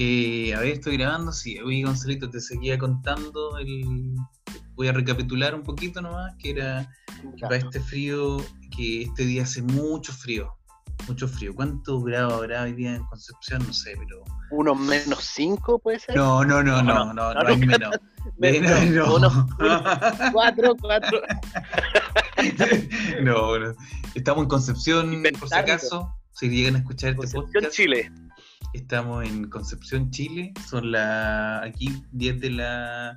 Eh, a ver, estoy grabando, sí. Oye, Gonzalito, te seguía contando. El... Voy a recapitular un poquito nomás, que era que para este frío, que este día hace mucho frío. Mucho frío. ¿Cuántos grados habrá hoy día en Concepción? No sé, pero. ¿Uno menos cinco puede ser? No, no, no, no, no, no, no, hay menos. Menos, no. uno, uno, cuatro, cuatro. no, no. Estamos en Concepción, por si acaso. Si llegan a escuchar este Concepción, podcast. Chile. Estamos en Concepción, Chile. Son las aquí 10 de la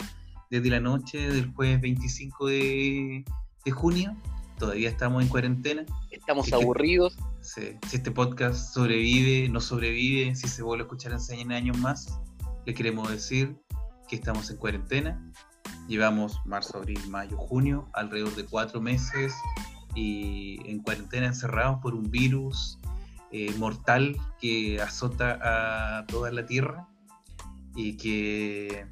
10 de la noche del jueves 25 de, de junio. Todavía estamos en cuarentena. Estamos aburridos. Si, si este podcast sobrevive, no sobrevive, si se vuelve a escuchar en 100 años más, le queremos decir que estamos en cuarentena. Llevamos marzo, abril, mayo, junio, alrededor de cuatro meses y en cuarentena encerrados por un virus eh, mortal que azota a toda la tierra y que,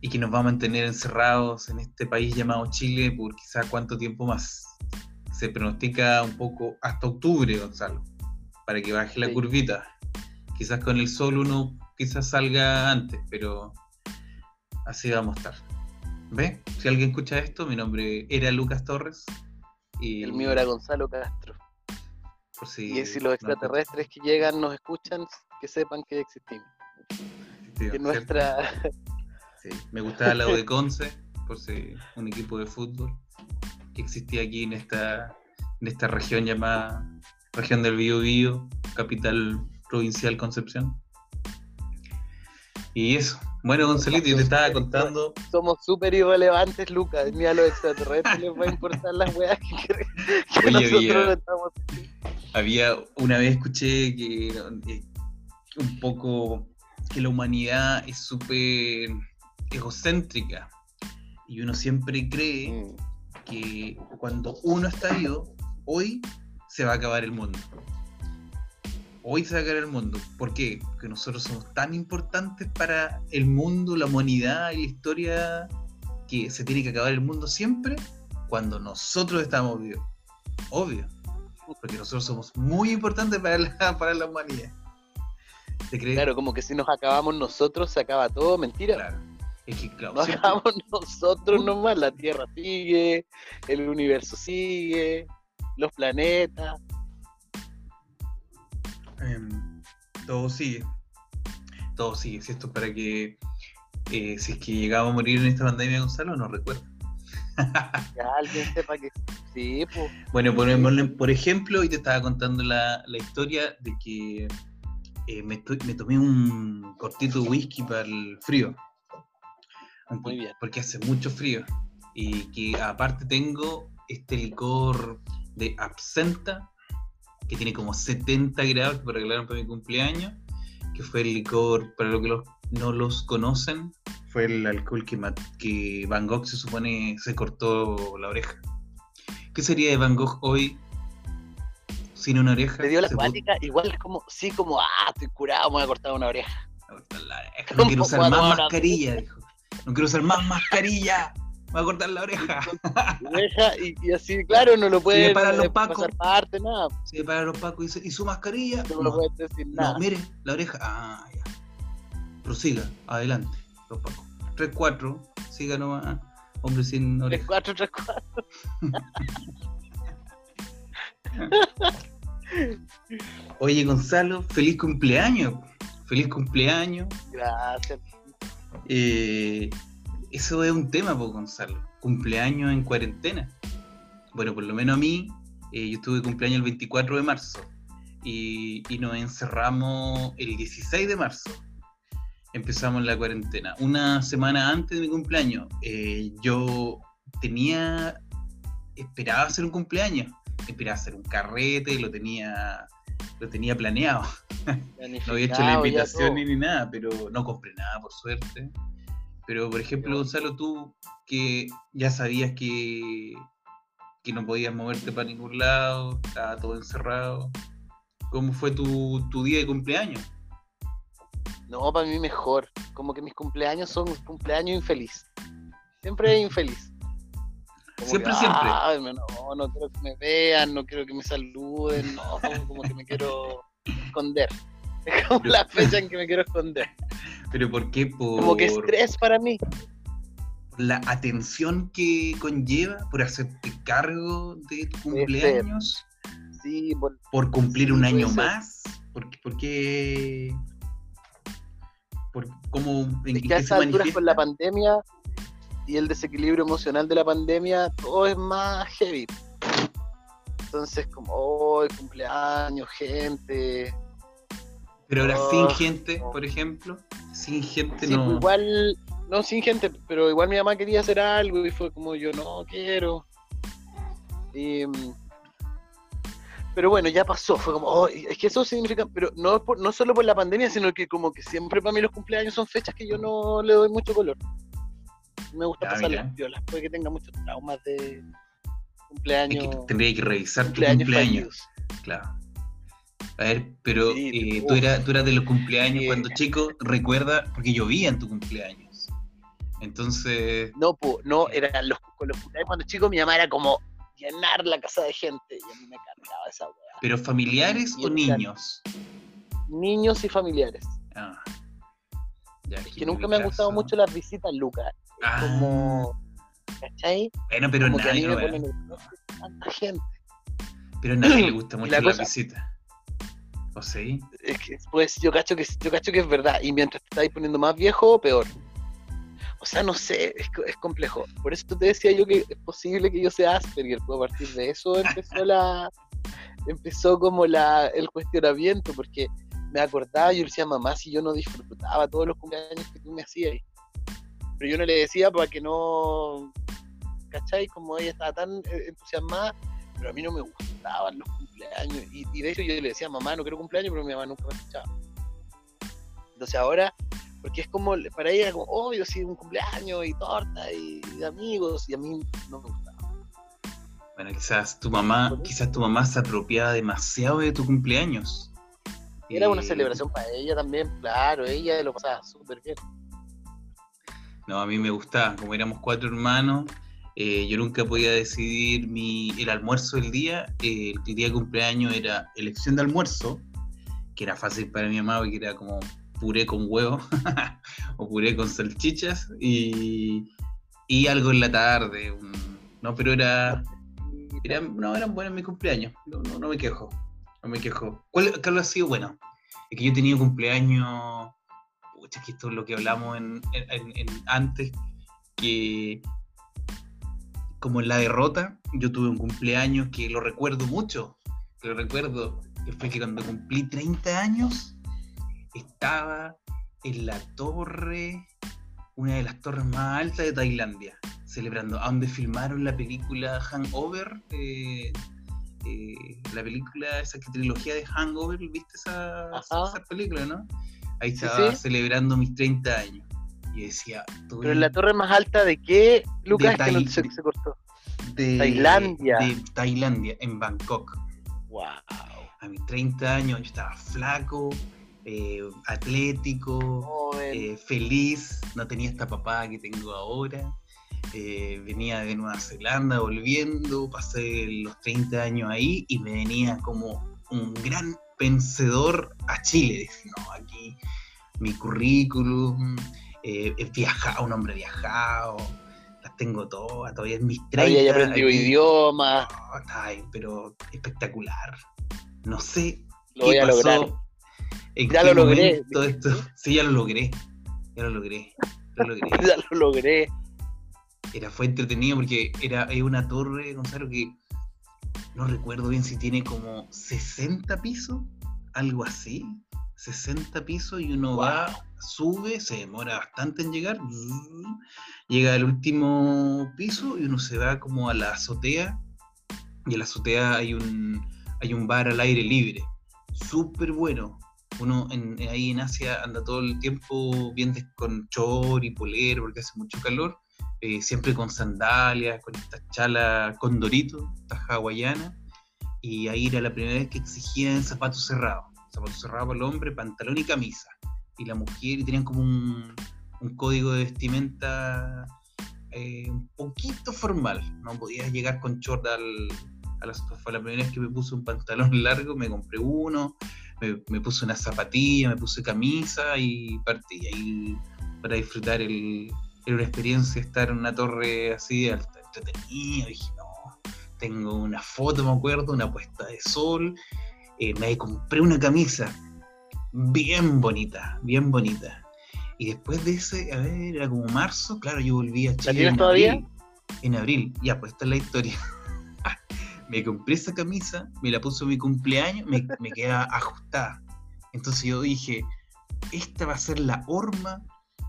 y que nos va a mantener encerrados en este país llamado Chile por quizá cuánto tiempo más. Se pronostica un poco hasta octubre, Gonzalo, para que baje la Sí. curvita. Quizás con el sol uno quizás salga antes, pero así vamos a estar. ¿Ve? Si alguien escucha esto, mi nombre era Lucas Torres. Y El mío era Gonzalo Castro. Por si Y si los extraterrestres que llegan nos escuchan, que sepan que existimos. Que nuestra. Sí, Me gustaba la de Conce, por si un equipo de fútbol que existía aquí en esta, en esta región llamada región del Biobío, capital provincial Concepción. Y eso. Bueno, Gonzalito, yo te estaba contando. Somos súper irrelevantes, Lucas. Ni a los extraterrestres les va a importar las weas que, cre- que Oye, nosotros había- estamos. Había una vez escuché que eh, un poco que la humanidad es súper egocéntrica y uno siempre cree Mm. que cuando uno está vivo, hoy se va a acabar el mundo. Hoy se va a acabar el mundo. ¿Por qué? Porque nosotros somos tan importantes para el mundo, la humanidad y la historia que se tiene que acabar el mundo siempre cuando nosotros estamos vivos. Obvio. Porque nosotros somos muy importantes para la, para la humanidad. ¿Te crees? Claro, como que si nos acabamos nosotros, se acaba todo. Mentira. Claro. Es que, claro, Nos siempre- acabamos nosotros nomás. La Tierra sigue, el universo sigue, los planetas. Em, todo sigue. Todo sigue. Si esto es para que, eh, si es que llegaba a morir en esta pandemia, Gonzalo, no recuerdo. Que alguien sepa que sí, pues. Bueno, por, por ejemplo, hoy te estaba contando la, la historia de que eh, me, me tomé un cortito de whisky para el frío. Muy bien. Porque hace mucho frío. Y que aparte tengo este licor de absenta, que tiene como 70 grados, que me regalaron para mi cumpleaños, que fue el licor, para los que los- no los conocen, fue el alcohol que, que Van Gogh se supone se cortó la oreja. ¿Qué sería de Van Gogh hoy sin una oreja? Le dio la cuática, igual es como, sí, como, ah, estoy curado, me voy a cortar una oreja. la. No ¿Cómo quiero usar más ahora- mascarilla, dijo. No quiero usar más mascarilla. Me voy a cortar la oreja. Oreja, y, y así, claro, no lo puede paran los pacos. pasar parte, nada. Se para los pacos y dice, ¿y su mascarilla? No, No, lo puedes decir no, nada. mire, la oreja. Ah, ya. Prosiga, adelante, los pacos. 3-4, siga nomás. Hombre sin 3, oreja. 4, 3, 4. Oye, Gonzalo, feliz cumpleaños. Feliz cumpleaños. Gracias. Eh, eso es un tema, pues, Gonzalo. Cumpleaños en cuarentena. Bueno, por lo menos a mí, eh, yo estuve de cumpleaños el 24 de marzo y, y nos encerramos el 16 de marzo. Empezamos la cuarentena. Una semana antes de mi cumpleaños, eh, yo tenía, esperaba hacer un cumpleaños, esperaba hacer un carrete, lo tenía, lo tenía planeado. No había hecho la invitación ni, ni nada, pero no compré nada, por suerte. Pero, por ejemplo. Gonzalo, tú que ya sabías que, que no podías moverte para ningún lado, estaba todo encerrado. ¿Cómo fue tu, tu día de cumpleaños? No, para mí mejor. Como que mis cumpleaños son cumpleaños infeliz. Siempre infeliz. Como Siempre, que, siempre. "Ay, no, no quiero que me vean, no quiero que me saluden, no, como, que me quiero esconder. Es como la fecha en que me quiero esconder. ¿Pero por qué? Por, Como que estrés para mí. por la atención que conlleva, por hacerte cargo de tu cumpleaños, Sí, por- por cumplir Sí, un año ser. más. ¿Por, por qué? ¿Por cómo, en, es que a estas alturas con la pandemia y el desequilibrio emocional de la pandemia, todo es más heavy. Entonces, como, oh, el cumpleaños, gente. Pero ahora Oh, sin gente, no. por ejemplo, sin gente Sí, no. pues igual, no sin gente, pero igual mi mamá quería hacer algo y fue como yo no quiero. Y, mm, pero bueno, ya pasó, fue como, oh, es que eso significa, pero no, por- no solo por la pandemia, sino que como que siempre para mí los cumpleaños son fechas que yo no le doy mucho color. Me gusta pasar las violas, puede que tenga muchos traumas de Es cumpleaños. que tendría que revisar tu cumpleaños cumpleaños. fallidos. Claro. A ver, pero Sí, eh, tú, eras, tú eras de los cumpleaños cuando chico, recuerda, porque vi en tu cumpleaños. Entonces, No, po, no, eran los, con los cumpleaños cuando chico mi mamá era como llenar la casa de gente y a mí me cargaba esa weá. ¿pero familiares Y o niños? Niños y familiares. Ah. Ya, Es que nunca me han gustado mucho las visitas, Lucas. Ah, como. ¿Cachai? Bueno, pero como que a mí nadie, me tanta gente. pero a nadie le gusta mucho la la, cosa- visita. ¿O sí? Es que, pues yo cacho que yo cacho que es verdad. Y mientras te estáis poniendo más viejo, peor. O sea, no sé, es, es complejo. Por eso te decía yo que es posible que yo sea Asperger. pues a partir de eso empezó la. empezó como la, el cuestionamiento, porque me acordaba, yo le decía, mamá, si yo no disfrutaba todos los cumpleaños que tú me hacías. Pero yo no le decía para que no. ¿Cachai? Como ella estaba tan eh, entusiasmada, pero a mí no me gustaban los cumpleaños. Y, y de hecho yo le decía, mamá, no quiero cumpleaños, pero mi mamá nunca me escuchaba. Entonces ahora, porque es como, para ella, era como, obvio, sí, un cumpleaños y torta y, y amigos, y a mí no me gustaba. Bueno, quizás tu mamá, quizás tu mamá se apropiaba demasiado de tu cumpleaños. Era una celebración para ella también, claro, ella lo pasaba súper bien. No, a mí me gustaba, como éramos cuatro hermanos, eh, yo nunca podía decidir mi, el almuerzo del día. eh, el día de cumpleaños era elección de almuerzo, que era fácil para mi mamá, porque era como puré con huevo o puré con salchichas y, y algo en la tarde. no, pero era, era- no, eran buenos mis cumpleaños, no, no, me quejo, no me quejo. ¿Cuál, cuál ha sido bueno? Es que yo he tenido cumpleaños, pucha, que esto es lo que hablamos en, en- en- antes, que como en la derrota, yo tuve un cumpleaños que lo recuerdo mucho, lo recuerdo, que fue que cuando cumplí 30 años, estaba en la torre, una de las torres más altas de Tailandia, celebrando, a donde filmaron la película Hangover, eh, eh, la película, esa trilogía de Hangover, ¿viste esa, película, no? Ahí estaba sí. celebrando mis 30 años. Y decía, Pero "Estoy en la torre más alta de qué, Lucas, De que no Tai- se, se cortó. de Tailandia. De Tailandia, en Bangkok. Wow. A mis 30 años yo estaba flaco, eh, atlético, eh, feliz, no tenía esta papada que tengo ahora. eh, venía de Nueva Zelanda volviendo, pasé los 30 años ahí y me venía como un gran vencedor a Chile. Dije, no, aquí mi currículum, eh, he viajado, un hombre viajado, las tengo todas, todavía en mis 30. Había aprendido idiomas, pero espectacular. No sé lo voy qué a pasó. lograr. ¿En Ya lo logré. momento esto? Sí, ya lo logré. Ya lo logré. Lo logré. Ya lo logré. Era, fue entretenido porque era es una torre, Gonzalo, que no recuerdo bien si tiene como 60 pisos, algo así. 60 pisos y uno va, sube, se demora bastante en llegar, llega al último piso y uno se va como a la azotea y en la azotea hay un, hay un bar al aire libre, súper bueno. Uno en- ahí en Asia anda todo el tiempo bien con chor y polero porque hace mucho calor, eh, siempre con sandalias, con estas chalas con dorito, estas hawaianas, y ahí era la primera vez que exigían zapatos cerrados, zapatos cerrados para el hombre, pantalón y camisa, y la mujer y tenían como un, un código de vestimenta eh, un poquito formal, no podías llegar con short al, a la, fue la primera vez que me puse un pantalón largo, me compré uno, me, me puse una zapatilla, me puse camisa y partí ahí para disfrutar el, era una experiencia estar en una torre así alta, entretenido. Dije, no, tengo una foto, me acuerdo, una puesta de sol. Eh, me compré una camisa bien bonita, bien bonita. Y después de ese, a ver, era como marzo, claro, yo volví a Chile. ¿La tienes en todavía? abril. En abril, ya, pues esta es la historia. Me compré esa camisa, me la puso en mi cumpleaños, me, me queda ajustada. Entonces yo dije, esta va a ser la horma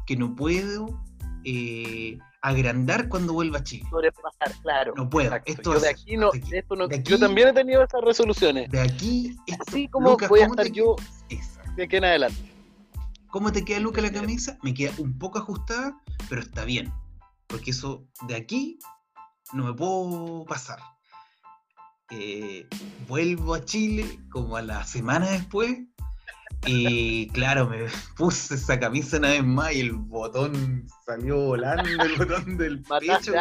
que no puedo eh, agrandar cuando vuelva a Chile. Sobrepasar, claro. No puedo. Esto yo de es- aquí no, de aquí- de esto no- de aquí- yo también he tenido esas resoluciones. De aquí, esto- Así como Lucas, voy a ¿cómo te estar yo de aquí en adelante. ¿Cómo te queda Luca la camisa? Me queda un poco ajustada, pero está bien. Porque eso de aquí no me puedo pasar. Eh, vuelvo a Chile como a la semana después. Y claro, me puse esa camisa una vez más y el botón salió volando, el botón del pecho.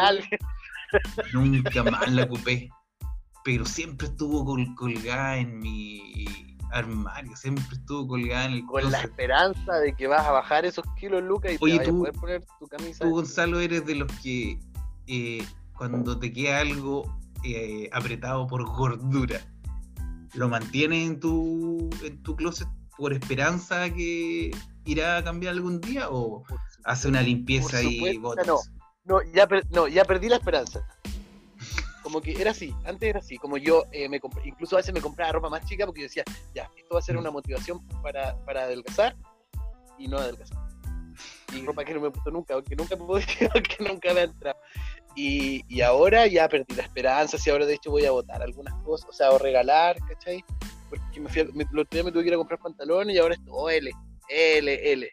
Nunca más la ocupé. Pero siempre estuvo col- colgada en mi armario, siempre estuvo colgada en el Con la esperanza de que vas a bajar esos kilos, Lucas, y Oye, te tú- a poder poner tu camisa. Tú, Gonzalo, eres de los que eh, cuando te queda algo eh, apretado por gordura, ¿lo mantienes en tu, en tu closet por esperanza que irá a cambiar algún día o hace una limpieza Por y botas? no. No, ya, per- no, ya perdí la esperanza. Como que era así, antes era así, como yo eh, me compré, incluso a veces me compraba ropa más chica porque yo decía, ya, esto va a ser Mm. una motivación para, para adelgazar y no adelgazar. Y ropa que no me he puesto nunca, que nunca me pude, que nunca me ha entrado. Y, y ahora ya perdí la esperanza, si ahora de hecho voy a votar algunas cosas, o sea, o regalar, ¿cachai? Porque me fui a- me, el otro día me tuve que ir a comprar pantalones y ahora es todo L, L, L.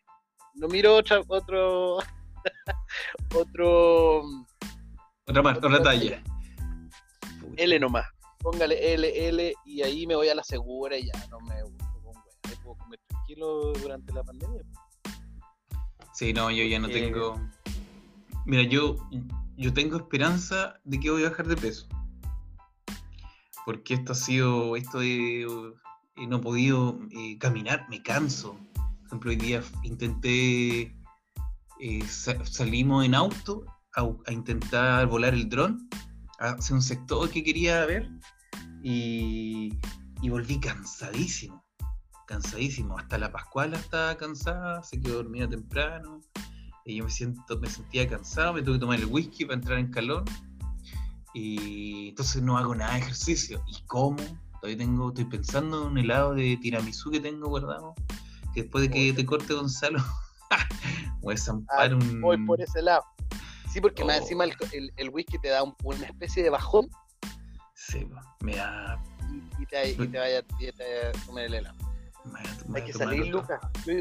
No miro otra, otro, otro Otra, mar- otra talla. L nomás. Póngale L, L y ahí me voy a la segura y ya no me. Ahí puedo comer tranquilo durante la pandemia. Sí, no, yo ya no Eh, tengo. Mira, yo, yo tengo esperanza de que voy a bajar de peso. Porque esto ha sido. Esto de. eh, no he podido eh, caminar, me canso. Por ejemplo, hoy día intenté. eh, sa- salimos en auto a, a intentar volar el dron hacia un sector que quería ver y, y volví cansadísimo cansadísimo. Hasta la Pascuala estaba cansada, se quedó dormida temprano. Y yo me, siento, me sentía cansado, me tuve que tomar el whisky para entrar en calor. Y entonces no hago nada de ejercicio. ¿Y cómo? Todavía tengo, estoy pensando en un helado de tiramisú que tengo guardado. Que después de que te corte Gonzalo, voy a zampar Ah, un. Voy por ese lado. Sí, porque más Oh. encima el, el- el whisky te da un- una especie de bajón Sí, me da. y, y te, y te vaya y te vaya a comer el helado. Hay que salir. Lucas. Yo,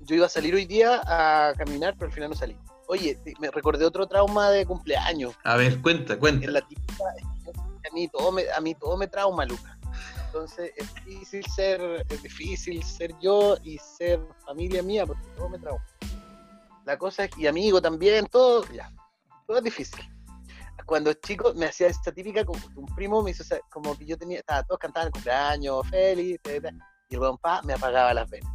yo iba a salir hoy día a caminar, pero al final no salí. Oye, me recordé otro trauma de cumpleaños. A ver, cuenta, cuenta. En la típica, a mí todo me, a mí todo me trauma, Lucas. Entonces es difícil ser, es difícil ser yo y ser familia mía, porque todo me trauma. La cosa es, y amigo también, todo, ya, todo es difícil. Cuando chico me hacía esta típica, como un primo me hizo, como que yo tenía, estaba, todos cantaban el cumpleaños, feliz, ta, y el weón pa me apagaba las venas.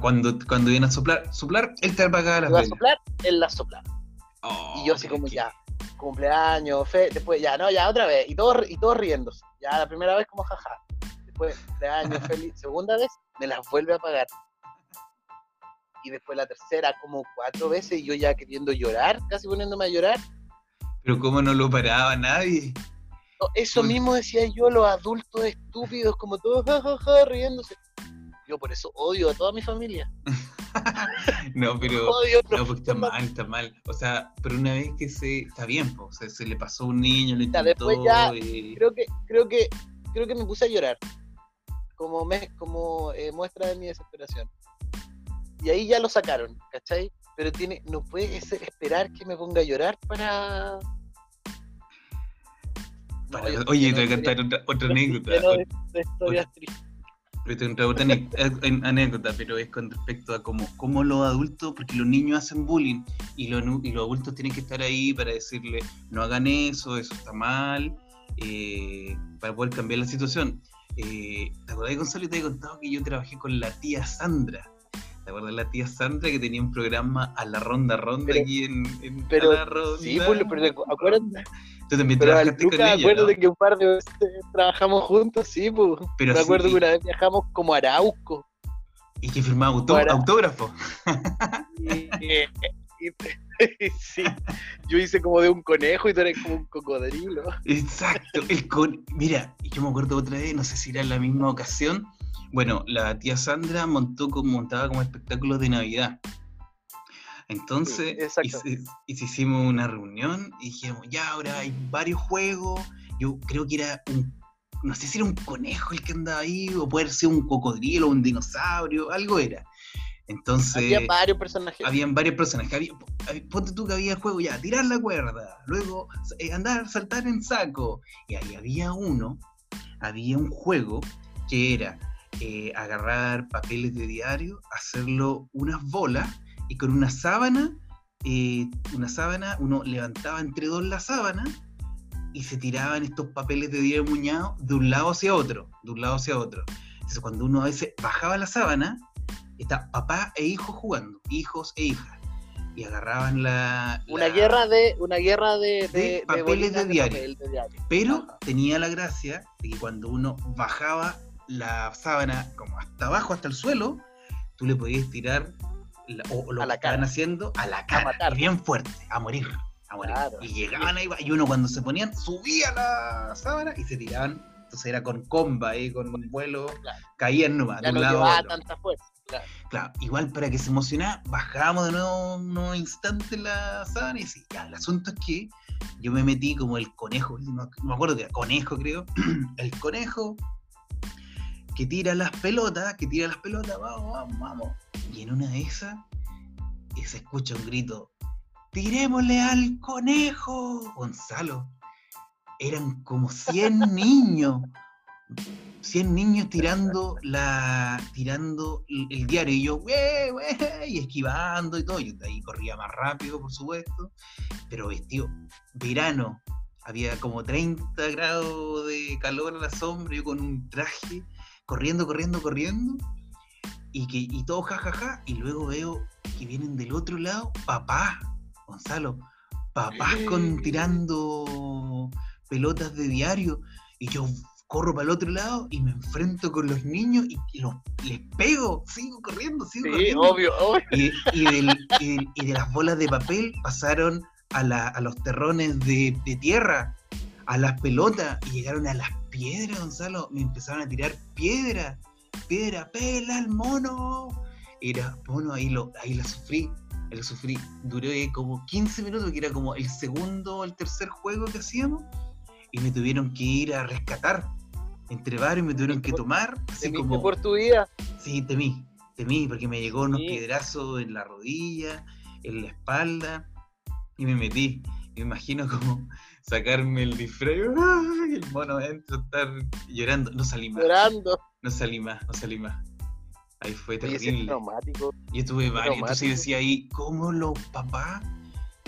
Cuando, cuando viene a soplar, soplar, él te apagaba las Iba a soplar, él las soplaba. Oh, Y yo así como ya, cumpleaños, fe, después ya, no, ya otra vez, y todos y todos riéndose. Ya la primera vez como jaja. Después, cumpleaños, feliz. Segunda vez, me las vuelve a pagar. Y después la tercera, como cuatro veces, y yo ya queriendo llorar, casi poniéndome a llorar. Pero cómo no lo paraba nadie. Eso mismo decía yo, los adultos estúpidos, como todos jajaja, riéndose. Yo por eso odio a toda mi familia. No, pero Odio no, porque está mal, está mal. O sea, pero una vez que se está bien, o sea, se le pasó a un niño, Ya, intentó después ya- creo que creo que creo que me puse a llorar como me, como eh, muestra de mi desesperación y ahí ya lo sacaron ¿cachai? pero tiene no puede ser esperar que me ponga a llorar para Para- Oye, te voy a contar otra, otra anécdota. de, de historias tristes. Otra eh, anécdota, pero es con respecto a cómo, cómo los adultos, porque los niños hacen bullying y los, y los adultos tienen que estar ahí para decirle no hagan eso, eso está mal, eh, para poder cambiar la situación. eh, ¿te acordás, Gonzalo? Te he contado que yo trabajé con la tía Sandra. ¿Te acuerdas la tía Sandra que tenía un programa a la ronda ronda Pero- aquí en, en pero- a la ronda? Sí, pues, pero acuérdate. Tú también Pero trabajaste con Lucas, ella, acuérdate ¿no? que un par de veces trabajamos juntos, sí, pues. Pero Me sí, acuerdo que una vez viajamos como a Arauco. Y que firmaba autó- Para- autógrafo. Y, y- sí, yo hice como de un conejo y tú eres como un cocodrilo. Exacto. El con... Mira, yo me acuerdo otra vez, no sé si era en la misma ocasión. Bueno, la tía Sandra montó como, montaba como espectáculos de Navidad. Entonces, Sí, hice- hicimos una reunión y dijimos, ya ahora hay varios juegos. Yo creo que era un, no sé si era un conejo el que andaba ahí, o puede ser un cocodrilo, un dinosaurio, algo era. Entonces, Había varios personajes. habían varios personajes. Había- ponte tú que había el juego ya, tirar la cuerda, luego eh, andar, saltar en saco. Y ahí había uno, había un juego que era eh, agarrar papeles de diario, hacerlo unas bolas y con una sábana, eh, una sábana, uno levantaba entre dos la sábana y se tiraban estos papeles de diario muñados de un lado hacia otro, de un lado hacia otro. Entonces cuando uno a veces bajaba la sábana, está papá e hijo jugando, hijos e hijas. Y agarraban la. Una guerra de, una guerra de, de de, papeles de diario. papel de diario. Pero Ajá. tenía la gracia de que cuando uno bajaba la sábana como hasta abajo, hasta el suelo, tú le podías tirar la- o, lo A la que estaban haciendo a la cara, bien fuerte, a morir, a morir. Claro. Y llegaban ahí, y uno cuando se ponían, subía la sábana y se tiraban. Entonces era con comba ahí, con vuelo, Claro. caían nomás, de no un lado a llevaba otro. tanta fuerza. Claro. Claro, igual para que se emocionara, bajábamos de nuevo unos instantes la sábana y sí, ya, el asunto es que yo me metí como el conejo, no, no me acuerdo que era conejo creo, el conejo que tira las pelotas, que tira las pelotas, vamos, vamos, vamos. Y en una de esas se escucha un grito, tirémosle al conejo, Gonzalo. Eran como 100 niños. 100 niños tirando la tirando el, el diario y yo "Güey, güey", y esquivando y todo yo de ahí corría más rápido por supuesto pero vestido verano había como 30 grados de calor a la sombra yo con un traje corriendo corriendo corriendo y que y todo jajaja y luego veo que vienen del otro lado papá Gonzalo papás con tirando pelotas de diario y yo corro para el otro lado y me enfrento con los niños y, y los, les pego, sigo corriendo, sigo Sí, corriendo. obvio, obvio. Y, y del- y del- y de las bolas de papel pasaron a, la- a los terrones de, de tierra, a las pelotas y llegaron a las piedras, Gonzalo. Me empezaron a tirar piedra, piedra, pela al mono. Era mono, ahí, lo, ahí la sufrí. ahí Lo sufrí. Duré como 15 minutos, que era como el segundo o el tercer juego que hacíamos. Y me tuvieron que ir a rescatar. Entre varios me tuvieron que tomar. Así como, por tu vida. Sí, temí, temí, porque me llegó unos Sí. piedrazos en la rodilla, en la espalda, y me metí. Me imagino como sacarme el disfraz, ¡ay! el mono adentro, estar llorando. No salí más, Llorando. no salí más, no salí más. Ahí fue terrible. traumático. Yo estuve varios, entonces decía ahí, ¿cómo los papás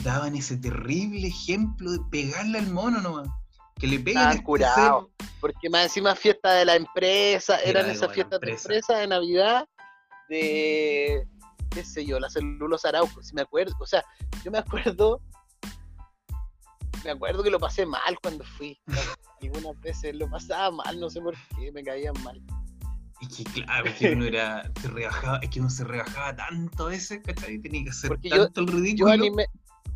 daban ese terrible ejemplo de pegarle al mono nomás? Que le pegan Estaban a este curados. ser. Porque más encima fiesta de la empresa, Era eran esas de fiestas de empresa. empresa de Navidad de, qué sé yo, la celulosa Arauco, si me acuerdo, o sea, yo me acuerdo, me acuerdo que lo pasé mal cuando fui, algunas veces lo pasaba mal, no sé por qué, me caían mal. Y que claro, es que uno era, se rebajaba, es que uno se rebajaba tanto a veces, ¿cachai? Tenía que hacer Porque yo- tanto el Yo ridículo. animé,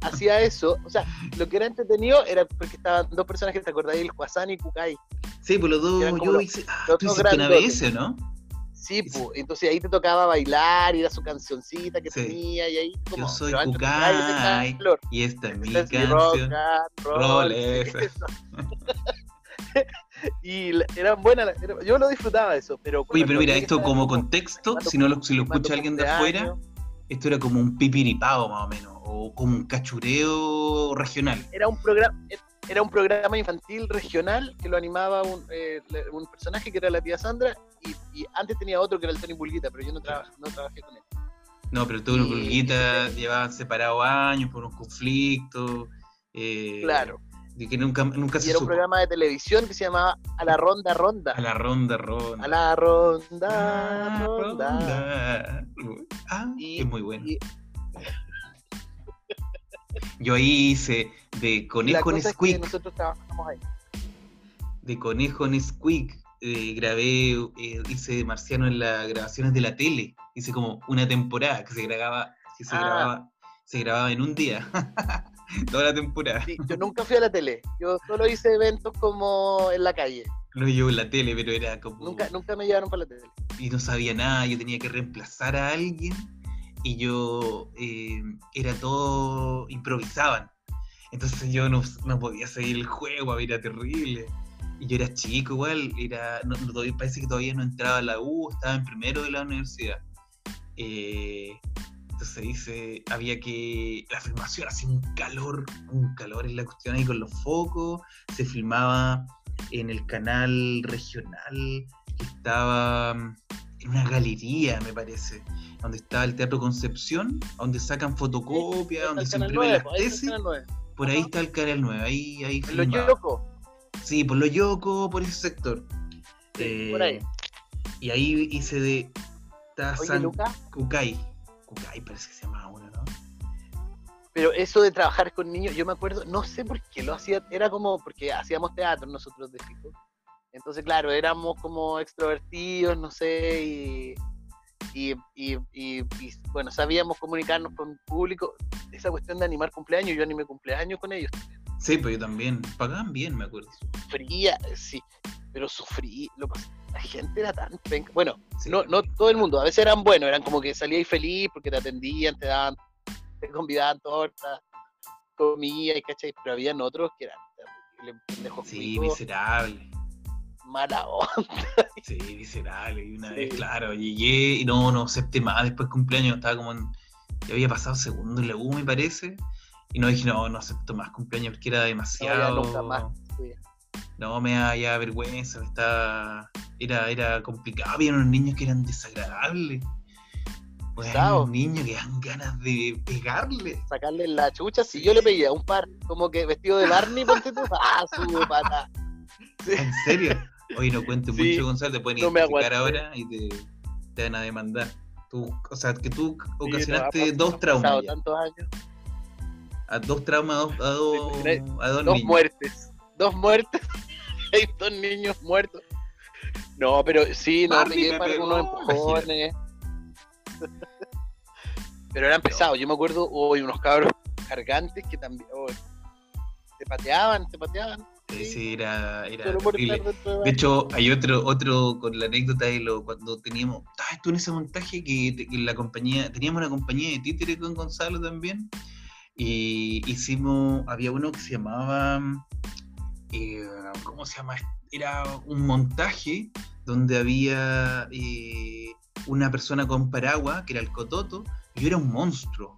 hacía eso, o sea, lo que era entretenido era porque estaban dos personajes, ¿te acordás? El Huasán y Kukai. Sí, por los dos, yo los- hice, ah, tú hiciste una vez, ¿no? Sí, pues, entonces ahí te tocaba bailar, y era su cancioncita que Sí. tenía, y ahí como... Yo soy flor. Y esta es mi Esta es mi rock canción. and roll, Roll, sí, esa. eso. y eran buenas, era- yo lo disfrutaba eso, pero... Oye, pero mira, esto como contexto, si no lo, si lo escucha alguien de afuera, esto era como un pipiripao más o menos, o como un cachureo regional. Era un programa... Era un programa infantil regional que lo animaba un, eh, un personaje que era la tía Sandra y, y antes tenía otro que era el Tony Bulguita, pero yo no, traba- no trabajé con él. No, pero todos los Y- pulguitas llevaban separados años por unos conflictos. eh, Claro. De que nunca, nunca Y se era un programa de televisión que se llamaba A la Ronda Ronda. A la ronda, ronda. A la Ronda Ah, Ronda. ronda. Ah, Y- es muy bueno. y- Yo ahí hice de conejo es que Nesquik. nosotros trabajamos ahí. de Conejo Nesquik. Eh, grabé, eh, hice Marciano en las grabaciones de la tele. Hice como una temporada que se grababa, que se Ah. grababa, se grababa en un día. Toda la temporada. Sí, yo nunca fui a la tele. Yo solo hice eventos como en la calle. Lo llevo en la tele, pero era como. Nunca, nunca me llevaron para la tele. Y no sabía nada, yo tenía que reemplazar a alguien y yo eh, era todo. improvisaban. Entonces yo no, no podía seguir el juego, era terrible. Y yo era chico igual, era, no, no, todavía- parece que todavía no entraba a la U, estaba en primero de la universidad. Eh, entonces dice, había que, la filmación hacía un calor, un calor en la cuestión ahí con los focos, se filmaba en el canal regional que estaba mm, en una galería, me parece, donde estaba el Teatro Concepción, donde sacan fotocopias, donde se imprimen las 9, ahí está el tesis, canal 9. por ahí está el canal 9, ahí, ahí En los filmaba. Sí, por los Yoko, por ese sector. Sí, Eh, por ahí. Y ahí hice de Tazan Kukai. Kukai parece que se llamaba uno, ¿no? pero eso de trabajar con niños, yo me acuerdo, no sé por qué lo hacía, era como porque hacíamos teatro nosotros de chicos. Entonces, claro, éramos como extrovertidos, no sé, y, y, y, y- y, bueno, sabíamos comunicarnos con el público. Esa cuestión de animar cumpleaños, yo animé cumpleaños con ellos. Sí, pues yo también. Pagaban bien, me acuerdo. Sufría, sí, pero sufrí. Lo la gente era tan penca. Bueno, Sí. no, no todo el mundo, a veces eran buenos, eran como que salíais feliz porque te atendían, te daban, te convidaban torta, comida, y ¿cachai? Pero habían otros que eran pendejos Sí, miserable. mala onda. Sí, miserable. Y una Sí. vez, claro, llegué y no, no más después cumpleaños. Estaba como en. Ya había pasado segundo en la U, me parece. Y no dije, no, no acepto más cumpleaños porque era demasiado. nunca más. Sí. No, me da ya vergüenza, está... era, era complicado. Había unos niños que eran desagradables. Pues unos niños que dan ganas de pegarle. Sacarle la chucha, si yo le pedía un par, como que vestido de Barney, ponte tú, ah, su pata. ¿En serio? Oye, no cuentes Sí, mucho, Gonzalo, te pueden no identificar ahora y te, te van a demandar. Tú, o sea, que tú Sí, no, ocasionaste dos traumas. tantos años, A dos traumas a dos, a dos, Mira, a dos dos niños. muertes, dos muertes, hay dos niños muertos. No, pero sí, no, me para pegó, unos empujones. pero eran pesados, yo me acuerdo, hubo unos cabros cargantes que también, oh, te pateaban, te pateaban. Sí, sí, era, era de hecho, hay otro, otro con la anécdota de lo cuando teníamos. ¿Estabas tú en ese montaje que, que la compañía. Teníamos una compañía de títere con Gonzalo también. Y hicimos. Había uno que se llamaba. eh, ¿Cómo se llama? Era un montaje donde había eh, una persona con paraguas, que era el Cototo, y yo era un monstruo.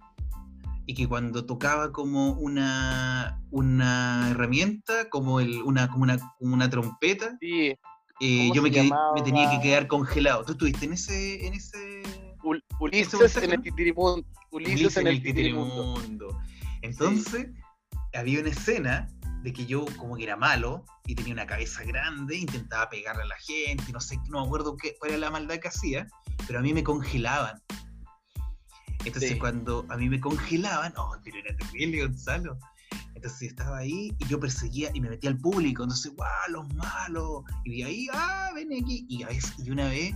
Y que cuando tocaba como una, una herramienta, como, el, una, como, una, como una trompeta, Sí, eh, ¿Cómo yo me, quedé- tenía que quedar congelado. ¿Tú estuviste en ese, en ese Ul- Ulises montaje, en el? Titirimundo. Ulises, Ulises en el Titirimundo. Entonces, había una escena de que yo como que era malo y tenía una cabeza grande, intentaba pegarle a la gente, no sé, no me acuerdo qué, cuál era la maldad que hacía, pero a mí me congelaban. Entonces Sí. cuando a mí me congelaban, oh, pero era terrible, Gonzalo. Entonces estaba ahí y yo perseguía y me metía al público, entonces, guau, los malos. Y de ahí, ah, ven aquí. Y, a veces, y una vez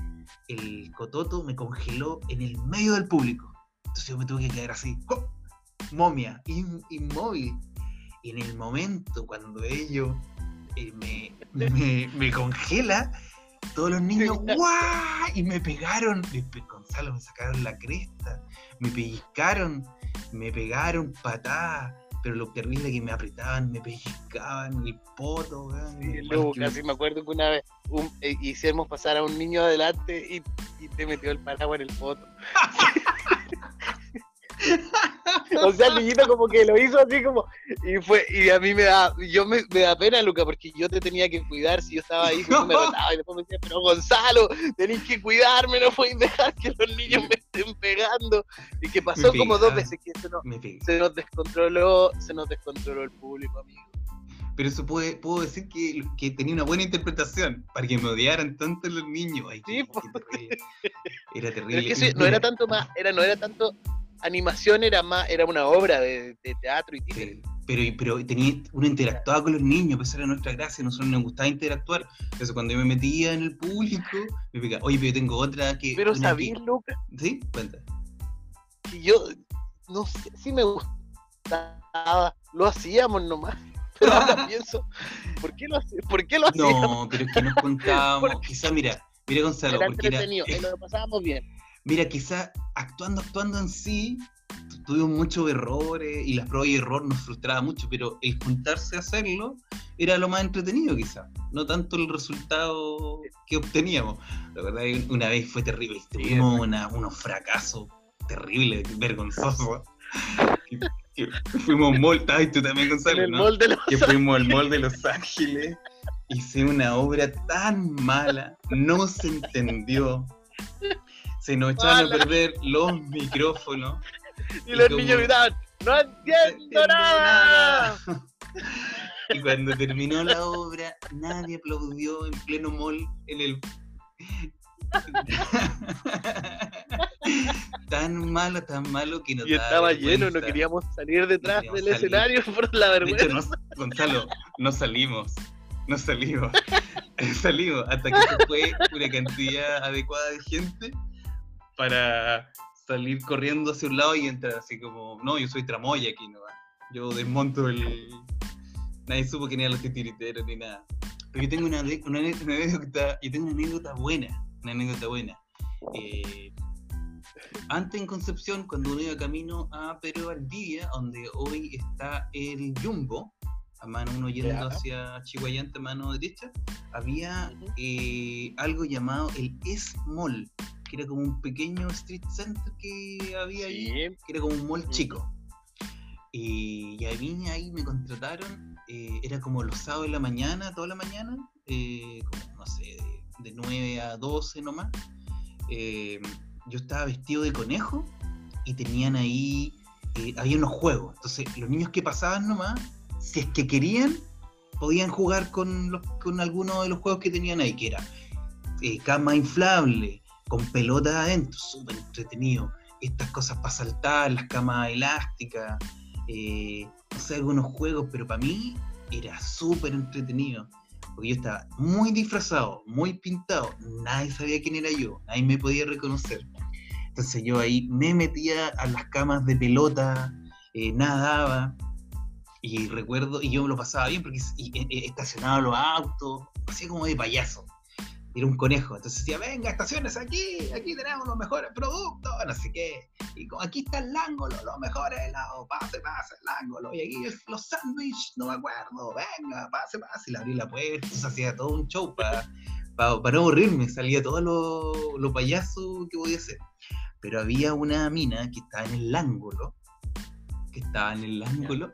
el cototo me congeló en el medio del público. Entonces yo me tuve que quedar así, ¡oh! Momia, in- inmóvil. Y en el momento cuando ellos eh, me, me, me congela, todos los niños, ¡guau! Y me pegaron, me Gonzalo, me sacaron la cresta, me pellizcaron, me pegaron patadas, pero lo terrible que me apretaban, me pellizcaban el poto, weón, Sí, igual luego que- casi me acuerdo que una vez un- eh, hicimos pasar a un niño adelante y, y te metió el paraguas en el foto. o sea, el niñito como que lo hizo así como y fue y a mí me da yo me, me da pena Luca porque yo te tenía que cuidar si yo estaba ahí pues, me retaba y después me decía pero Gonzalo tenés que cuidarme no podéis dejar que los niños me estén pegando y que pasó como dos veces que se nos, se descontroló se nos descontroló el público amigo pero eso puede, puedo decir que, que tenía una buena interpretación para que me odiaran tanto los niños. Ay, Sí, qué- terrible. Era terrible. es que eso no era tanto más, era, no era tanto animación, era más, era una obra de, de teatro y títere. Pero, pero tenía, uno interactuaba con los niños, pues esa era nuestra gracia, a nosotros nos gustaba interactuar. Entonces cuando yo me metía en el público, me picaba, oye, pero yo tengo otra que... Pero sabías, que-". Lucas, ¿Sí? Cuenta. que yo, no sé, sí me gustaba, lo hacíamos nomás. Pero ahora pienso, ¿por qué lo, ¿por qué lo hacíamos? No, pero es que nos contábamos, Porque- quizá, mira, mira Gonzalo, era porque era, lo pasábamos bien. Mira, quizá actuando, actuando en sí, tu- tuvimos muchos errores y las pruebas y error nos frustraba mucho, pero el juntarse a hacerlo era lo más entretenido quizá, no tanto el resultado que obteníamos. La verdad que una vez fue terrible, tuvimos una- unos fracasos terribles, vergonzosos. Que- que fuimos multas, y tú también Gonzalo, molde de los que fuimos al mall de Los Ángeles, hice una obra tan mala, no se entendió. Se nos echaron a perder los micrófonos. y los como- niños gritaban, ¡No entiendo nada! Y cuando terminó la obra, nadie aplaudió en pleno mall en el. tan malo, tan malo que no Y estaba lleno, no queríamos salir detrás queríamos del salir. escenario por la De vergüenza. hecho, no, Gonzalo, no salimos. No salimos. salimos hasta que se fue una cantidad adecuada de gente para salir corriendo hacia un lado y entrar así como, no, yo soy tramoya aquí, no Yo desmonto el. Nadie supo que ni eran los titiriteros ni nada. Pero yo tengo una, una anécdota, yo tengo una anécdota buena, una anécdota buena. Eh, antes en Concepción, cuando uno iba camino a Pedro Valdivia, donde hoy está el Jumbo, a mano uno yendo hacia Chihuayante a mano derecha, había eh, algo llamado el S-Mall, que era como un pequeño street center que había ahí, Sí, que era como un mall Ujú. chico. Y, y a mí ahí me contrataron, eh, era como los sábados de la mañana, toda la mañana, eh, como no sé, de, de 9 a 12 nomás. Eh, yo estaba vestido de conejo y tenían ahí, había unos juegos. Entonces, los niños que pasaban nomás, si es que querían, podían jugar con, los, con alguno de los juegos que tenían ahí, que era eh, cama inflable, con pelota adentro, súper entretenido. Estas cosas para saltar, las camas elásticas, eh, no sé, algunos juegos, pero para mí era súper entretenido. Porque yo estaba muy disfrazado, muy pintado, nadie sabía quién era yo, nadie me podía reconocer. Entonces yo ahí me metía a las camas de pelota, eh, nadaba, y recuerdo, y yo me lo pasaba bien porque estacionaba los autos, hacía como de payaso. Era un conejo, entonces decía, venga, estaciones aquí, aquí tenemos los mejores productos, no sé qué. Y como aquí está el lángolo, los mejores helados, pase, pase, el lángolo. Y aquí los sándwiches, no me acuerdo, venga, pase, pase. Y le abrí la puerta, entonces hacía todo un show para no aburrirme, salía todo lo, lo payaso que podía hacer. Pero había una mina que estaba en el ángulo, que estaba en el ángulo,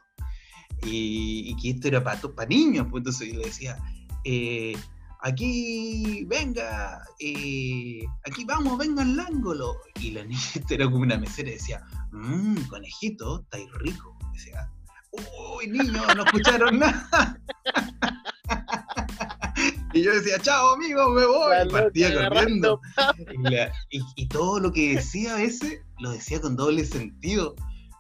y, y que esto era para niños, pues entonces yo le decía, eh, aquí, venga, eh, aquí vamos, venga al ángulo. Y la niña era como una mesera y decía, mmm, conejito, estáis rico. Decía, uy, niño, no escucharon nada. y yo decía, chao, amigo, me voy. La Y partía corriendo. Y, la- y- y todo lo que decía a veces, lo decía con doble sentido.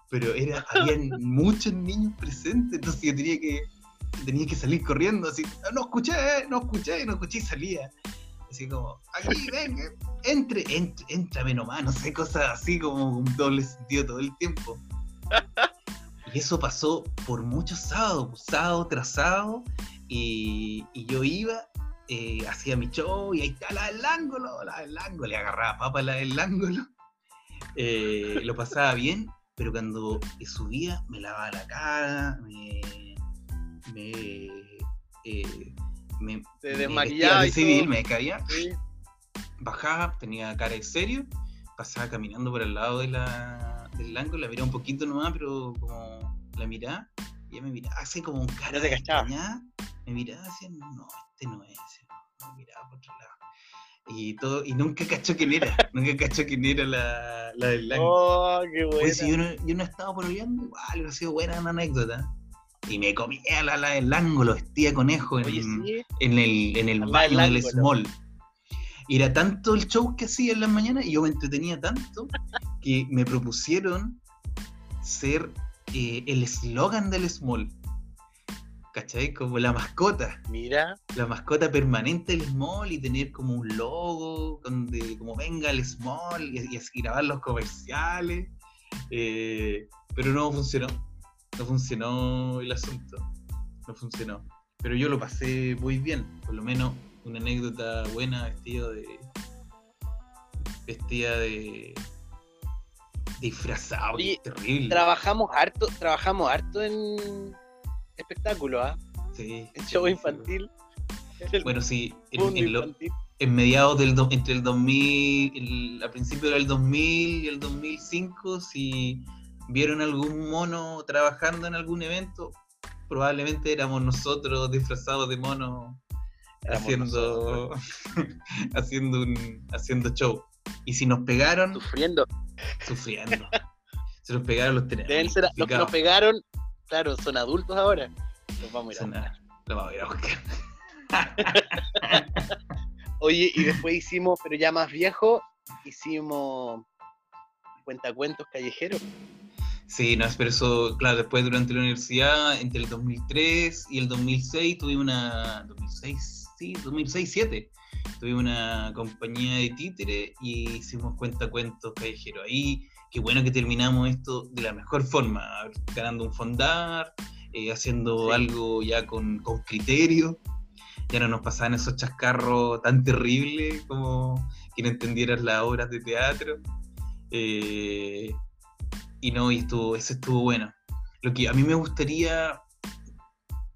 Pero era, habían muchos niños presentes, entonces yo tenía que, tenía que salir corriendo, así, no escuché, no escuché, no escuché y salía. Así como, aquí, venga, entre, entre, entrame nomás, no sé, cosas así como un doble sentido todo el tiempo. Y eso pasó por muchos sábados, pues, sábado tras sábado, y, y yo iba, eh, hacía mi show, y ahí está la del ángulo, la del ángulo, le agarraba papa la del ángulo, eh, lo pasaba bien, pero cuando subía me lavaba la cara, me... me eh, me, Te me desmaquillaba de y civil, me caía, Sí. bajaba, tenía cara de serio, pasaba caminando por el lado de la, del ángulo, la miraba un poquito nomás, pero como la miraba, y ella me miraba así como un cara No te de me miraba así, no, este no es, me miraba por otro lado. Y todo, y nunca cachó quién era, nunca cachó quién era la, la del ángulo. Oh, qué buena. si yo no, yo no estaba pololeando, igual hubiera sido buena una anécdota. Y me comía la, la, el ángulo, vestía conejo en, Oye, sí. en el, en el baño del ángulo. small. Y era tanto el show que hacía en las mañanas y yo me entretenía tanto que me propusieron ser eh, el eslogan del small. ¿Cachai? Como la mascota, Mira, la mascota permanente del small y tener como un logo donde como venga el small y, y así grabar los comerciales. Eh, pero no funcionó. No funcionó el asunto. No funcionó. Pero yo lo pasé muy bien. Por lo menos una anécdota buena vestido de. Vestida de. Disfrazado. Oye, terrible. trabajamos harto, trabajamos harto en espectáculo, ¿ah? Sí, En sí, show sí. infantil. Bueno, sí, en, lo- en mediados del do- entre el 2000, el, a principios del 2000 y el 2005, si vieron algún mono trabajando en algún evento, probablemente éramos nosotros disfrazados de mono Éramos haciendo haciendo un haciendo show. Y si nos pegaron, Sufriendo. sufriendo. Si nos pegaron los tenemos. Deben ser los que nos pegaron, claro, son adultos ahora. Los vamos a ir a Son- buscar. Lo vamos a ir a buscar. Oye, y después hicimos, pero ya más viejo, hicimos cuentacuentos callejeros. Sí, no, pero eso, claro, después durante la universidad, entre el 2003 y el 2006, tuve una. 2006, sí, 2006-7. Tuve una compañía de títere y hicimos cuentacuentos callejeros. Ahí, qué bueno que terminamos esto de la mejor forma, ganando un fondar, eh, haciendo Sí. algo ya con, con criterio. Ya no nos pasaban esos chascarros tan terribles como que no entendieras las obras de teatro. Eh, y no, y estuvo, ese estuvo bueno. Lo que a mí me gustaría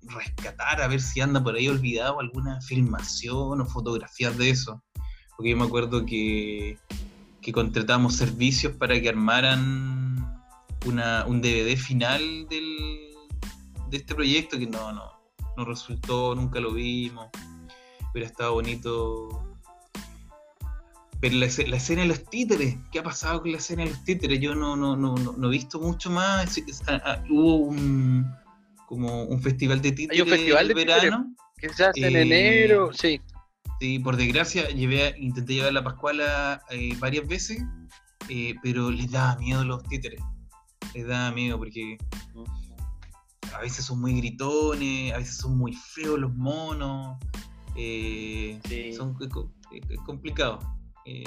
rescatar, a ver si anda por ahí olvidado alguna filmación o fotografías de eso. Porque yo me acuerdo que, que contratamos servicios para que armaran una, un DVD final del, de este proyecto que no, no, no resultó, nunca lo vimos. Hubiera estado bonito pero la, la escena de los títeres, ¿qué ha pasado con la escena de los títeres? Yo no, no, no, no, no he visto mucho más. Es- es- ah, hubo un como un festival de títeres festival en de títeres. verano. Que se hace en Eh, enero, sí. Sí, por desgracia, llevé, a- intenté llevar la Pascuala eh, varias veces, eh, pero les daba miedo los títeres. Les daba miedo porque a veces son muy gritones, a veces son muy feos los monos. eh, Sí. son es complicado. Eh,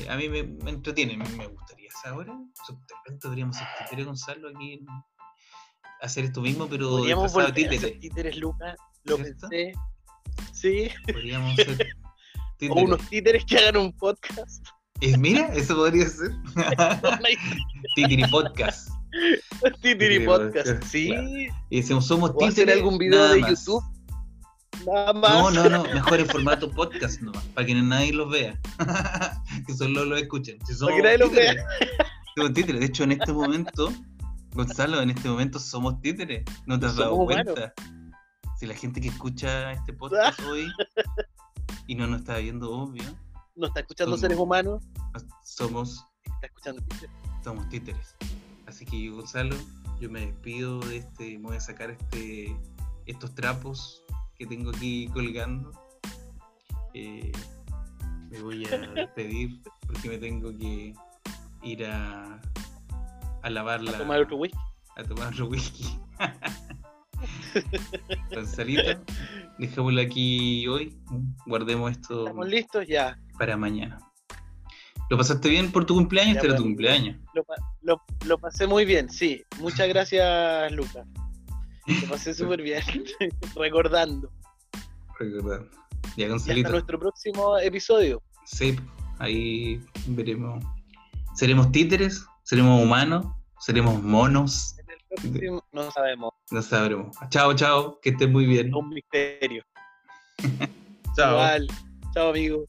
eh, a mí me, me entretiene, me, me gustaría. Ahora de repente podríamos hacer títere Gonzalo aquí, en- hacer esto mismo, pero Podríamos volver a hacer títeres, Lucas. Lo ¿Cierto? pensé. Sí. Podríamos hacer O títere. unos títeres que hagan un podcast. Eh, mira, eso podría ser. Titiri Podcast. Titiri podcast. Sí. claro. Y decimos, somos O hacer títeres. algún video de más. YouTube. Nada más. No, no, no, mejor en formato podcast nomás, para que nadie los vea. que solo lo escuchen. Si somos que nadie los. Somos títeres. De hecho, en este momento, Gonzalo, en este momento somos títeres. ¿No te has dado cuenta? humanos. Si la gente que escucha este podcast hoy y no nos está viendo, obvio, No está escuchando Somos- seres humanos, somos, está escuchando títeres. somos títeres. Así que, Gonzalo, yo me despido de este, me voy a sacar este, estos trapos que tengo aquí colgando. Eh, me voy a despedir porque me tengo que ir a, a lavar la. A tomar otro whisky. a tomar otro whisky. Gonzalito, dejémoslo aquí hoy. Guardemos esto ¿Estamos listos? Ya. para mañana. ¿Lo pasaste bien por tu cumpleaños? Ya, Este era tu pues. cumpleaños. Lo, lo- lo pasé muy bien, sí. Muchas gracias, Lucas. Lo pasé súper bien. Recordando. Recordando. Ya, hasta nuestro próximo episodio. Sí, ahí veremos. ¿Seremos títeres? ¿Seremos humanos? ¿Seremos monos? En el próximo no sabemos. No sabremos. Chao, chao. Que estés muy bien. Un misterio. Chao. Igual. Chao, amigos.